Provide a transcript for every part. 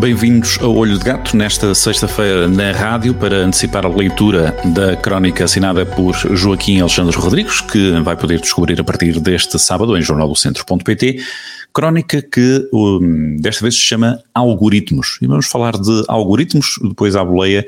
Bem-vindos ao Olho de Gato nesta sexta-feira na rádio para antecipar a leitura da crónica assinada por Joaquim Alexandre Rodrigues, que vai poder descobrir a partir deste sábado em jornaldocentro.pt Crónica que um, desta vez se chama Algoritmos. E vamos falar de algoritmos, depois à boleia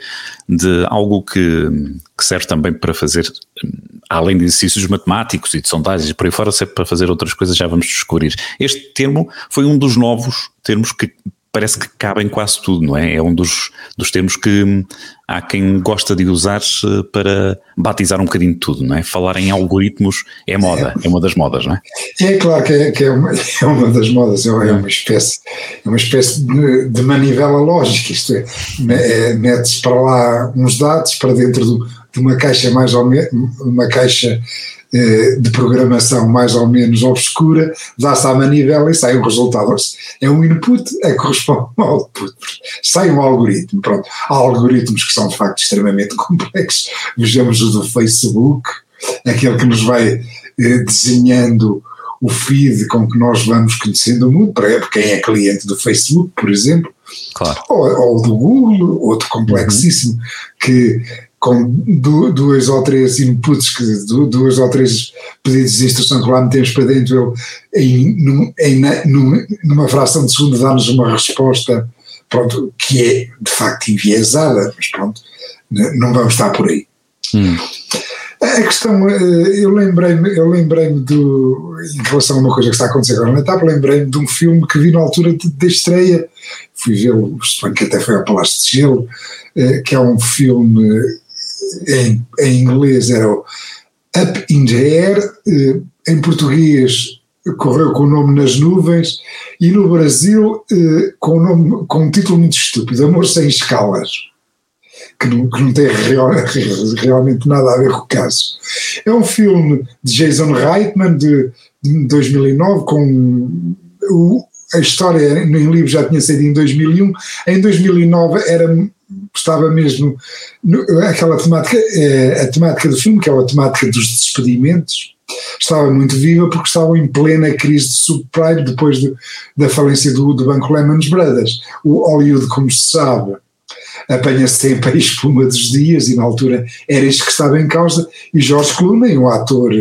de algo que, que serve também para fazer, hum, além de exercícios matemáticos e de sondagens e por aí fora, serve para fazer outras coisas, já vamos descobrir. Este termo foi um dos novos termos que parece que cabe em quase tudo, não é? É um dos, dos termos que hum, há quem gosta de usar para batizar um bocadinho de tudo, não é? Falar em algoritmos é moda, é, é uma das modas, não é? É claro que é, que é, uma, é uma das modas, é uma espécie, é uma espécie de, de manivela lógica, isto é, é mete-se para lá uns dados para dentro do, de uma caixa mais ou menos, uma caixa eh, de programação mais ou menos obscura, dá-se à manivela e sai um resultado. É um input a corresponde a um output. Sai um algoritmo. Pronto. Há algoritmos que são de facto extremamente complexos. Vejamos o do Facebook, aquele que nos vai eh, desenhando o feed com que nós vamos conhecendo o mundo, para quem é cliente do Facebook, por exemplo, claro. ou, ou do Google, outro complexíssimo, uhum. que com duas ou três inputs, que, duas ou três pedidos de instrução que lá metemos para dentro, ele, em, em, numa fração de segundo dá-nos uma resposta pronto, que é de facto enviesada, mas pronto, não vamos estar por aí. Hum. A questão, eh, eu lembrei-me, eu lembrei-me do, em relação a uma coisa que está a acontecer agora na etapa, lembrei-me de um filme que vi na altura da estreia, fui vê-lo, que até foi ao Palácio de Gelo, eh, que é um filme em, em inglês era o Up in the Air, eh, em português correu com o nome Nas Nuvens, e no Brasil eh, com, o nome, com um título muito estúpido, Amor Sem Escalas, que não, que não tem real, realmente nada a ver com o caso. É um filme de Jason Reitman de, de 2009, com o, a história em livro já tinha saído em 2001, em 2009 era estava mesmo aquela temática, é, a temática do filme, que é a temática dos despedimentos, estava muito viva porque estavam em plena crise de subprime depois de, da falência do, do Banco Lehman Brothers. O Hollywood, como se sabe, apanha sempre a espuma dos dias e na altura era isto que estava em causa e George Clooney, um ator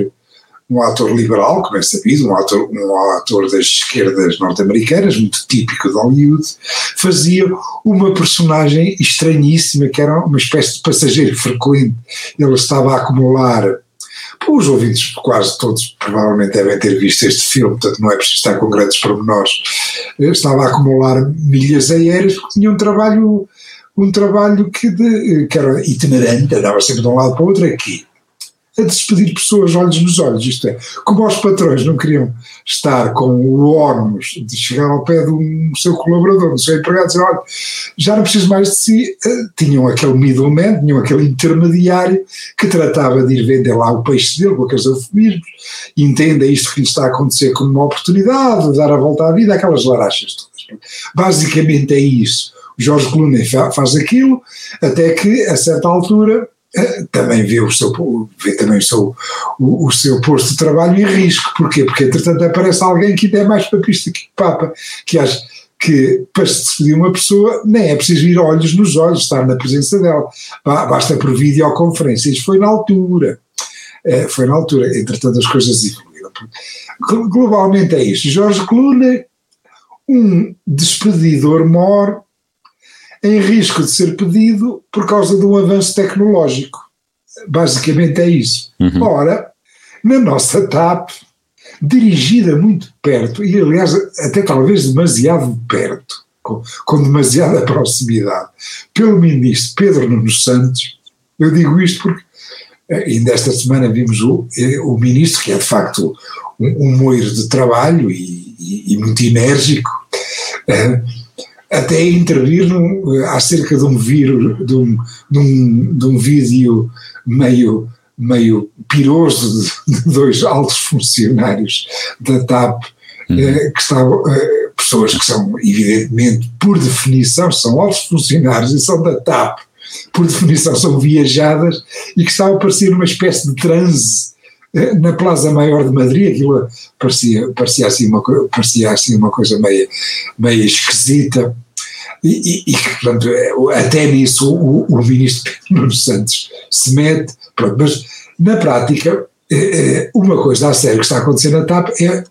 um ator liberal, como é sabido, um ator, um ator das esquerdas norte-americanas, muito típico de Hollywood, fazia uma personagem estranhíssima, que era uma espécie de passageiro frequente. Ele estava a acumular os ouvintes quase todos provavelmente devem ter visto este filme, portanto não é preciso estar com grandes pormenores. Estava a acumular milhas aéreas porque tinha um trabalho, um trabalho que, de, que era itinerante, andava sempre de um lado para o outro, aqui a despedir pessoas olhos nos olhos, isto é, como os patrões não queriam estar com o ónus de chegar ao pé de um seu colaborador, do seu empregado, dizer, olha, já não preciso mais de si, eh, tinham aquele middleman, tinham aquele intermediário que tratava de ir vender lá o peixe dele com aqueles eufemismos, entenda isto que lhe está a acontecer como uma oportunidade, de dar a volta à vida, aquelas larachas todas. Basicamente é isso. Jorge Clooney faz aquilo, até que, a certa altura, eh, também vê, o seu, vê também o seu, o, o, seu posto de trabalho em risco. Porquê? Porque, entretanto, aparece alguém que ainda é mais papista que Papa, que acha que para se despedir uma pessoa nem é preciso ir olhos nos olhos, estar na presença dela, basta por videoconferência. Isso foi na altura. Eh, foi na altura. Entretanto, as coisas evoluíram. Globalmente é isto. Jorge Clooney, um despedidor mor em risco de ser pedido por causa de um avanço tecnológico. Basicamente é isso. Uhum. Ora, na nossa TAP, dirigida muito perto, e aliás até talvez demasiado perto, com, com demasiada proximidade, pelo ministro Pedro Nuno Santos, eu digo isto porque eh, ainda esta semana vimos o, eh, o ministro, que é de facto um, um moiro de trabalho e, e, e muito enérgico, uh, até intervir num, acerca de um vírus, de um, de um, de um vídeo meio, meio piroso de, de dois altos funcionários da TAP uhum. eh, que estavam, eh, pessoas que são, evidentemente, por definição, são altos funcionários e são da TAP, por definição são viajadas e que estavam a parecer uma espécie de transe na Plaza Maior de Madrid, aquilo parecia, parecia, assim, uma, parecia assim uma coisa meio, meio esquisita. E, e, e portanto, é, até nisso o, o ministro Pedro Santos se mete, pronto, mas na prática, eh, uma coisa a sério que está acontecendo na TAP é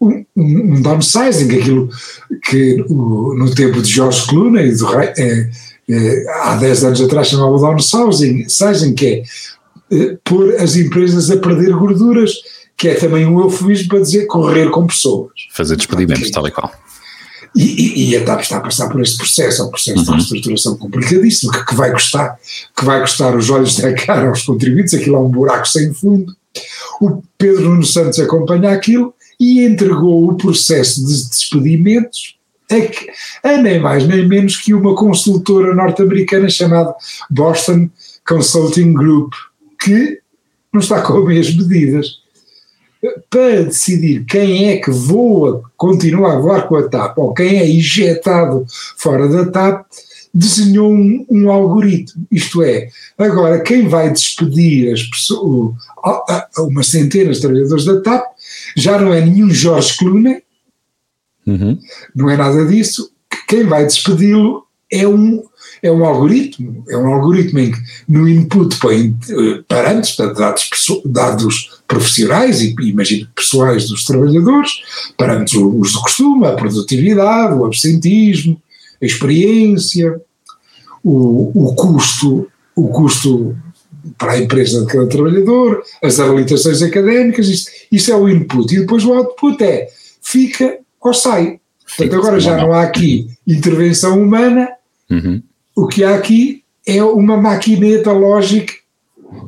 um, um, downsizing, aquilo que o, no tempo de George Clooney, do, é, é, há 10 anos atrás chamava downsizing, sizing, que é é pôr as empresas a perder gorduras, que é também um eufemismo para dizer correr com pessoas. Fazer despedimentos, tal e qual. E, e, e, a TAP está a passar por este processo, é um processo uhum. de reestruturação complicadíssimo, que, que, vai custar, que vai custar os olhos da cara aos contribuintes, aquilo é um buraco sem fundo. O Pedro Nuno Santos acompanha aquilo e entregou o processo de despedimentos a, a nem mais nem menos que uma consultora norte-americana chamada Boston Consulting Group, que não está com as medidas. Para decidir quem é que voa, continua a voar com a TAP, ou quem é injetado fora da TAP, desenhou um, um, algoritmo. Isto é, agora quem vai despedir as pessoas, uma centena de trabalhadores da TAP, já não é nenhum Jorge Clooney, uhum. não é nada disso. Quem vai despedi-lo é um, é um algoritmo, é um algoritmo em que no input põe uh, parâmetros, dados, dados profissionais e imagino pessoais dos trabalhadores, parâmetros os do costume, a produtividade, o absentismo, a experiência, o, o custo, o custo para a empresa de cada trabalhador, as habilitações académicas, isto, isso é o input. E depois o output é fica ou sai. Portanto, agora já não há aqui intervenção humana, uhum. o que há aqui é uma maquineta lógica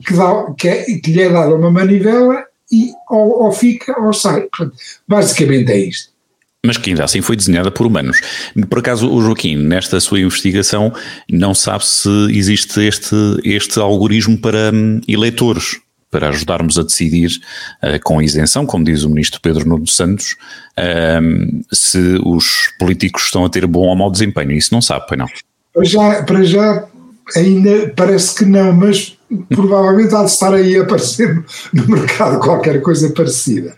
que, dá, que, é, que lhe é dada uma manivela e ou, ou fica ou sai. Portanto, basicamente é isto mas que ainda assim foi desenhada por humanos. Por acaso, o Joaquim, nesta sua investigação, não sabe se existe este, este algoritmo para hum, eleitores, para ajudarmos a decidir uh, com isenção, como diz o ministro Pedro Nuno Santos, uh, se os políticos estão a ter bom ou mau desempenho. Isso não sabe, pois não? Para já, para já ainda parece que não, mas provavelmente há de estar aí a aparecer no mercado qualquer coisa parecida.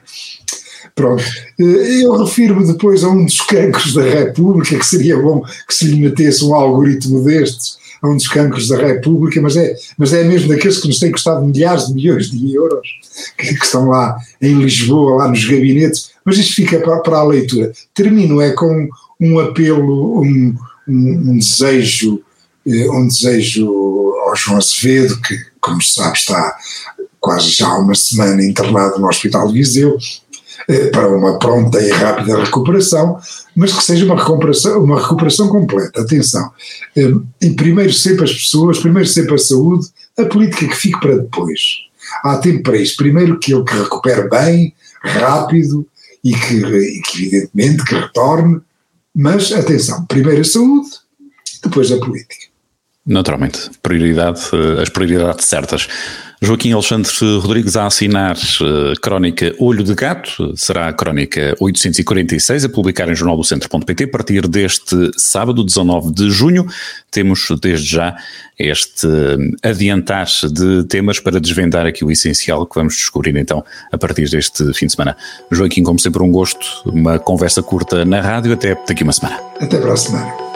Pronto. Eh, eu refiro-me depois a um dos cancros da República, que seria bom que se lhe metesse um algoritmo destes, a um dos cancros da República, mas é, mas é mesmo daqueles que nos têm custado milhares de milhões de euros, que, que estão lá em Lisboa, lá nos gabinetes, mas isto fica para, para a leitura. Termino é com um apelo, um, um, um desejo, eh, um desejo ao João Azevedo, que, como se sabe, está quase já há uma semana internado no Hospital de Viseu, eh, para uma pronta e rápida recuperação, mas que seja uma recuperação, uma recuperação completa. Atenção, eh, e primeiro sempre as pessoas, primeiro sempre a saúde, a política que fique para depois. Há tempo para isso. Primeiro que ele que recupere bem, rápido e que, e que evidentemente que retorne, mas atenção, primeiro a saúde, depois a política. Naturalmente, prioridade, eh, as prioridades certas. Joaquim Alexandre Rodrigues a assinar uh, crónica Olho de Gato, será a crónica 846, a publicar em jornaldocentro.pt a partir deste sábado, 19 de junho. Temos desde já este adiantar de temas para desvendar aqui o essencial que vamos descobrir então a partir deste fim de semana. Joaquim, como sempre, um gosto, uma conversa curta na rádio, até daqui uma semana. Até para a semana.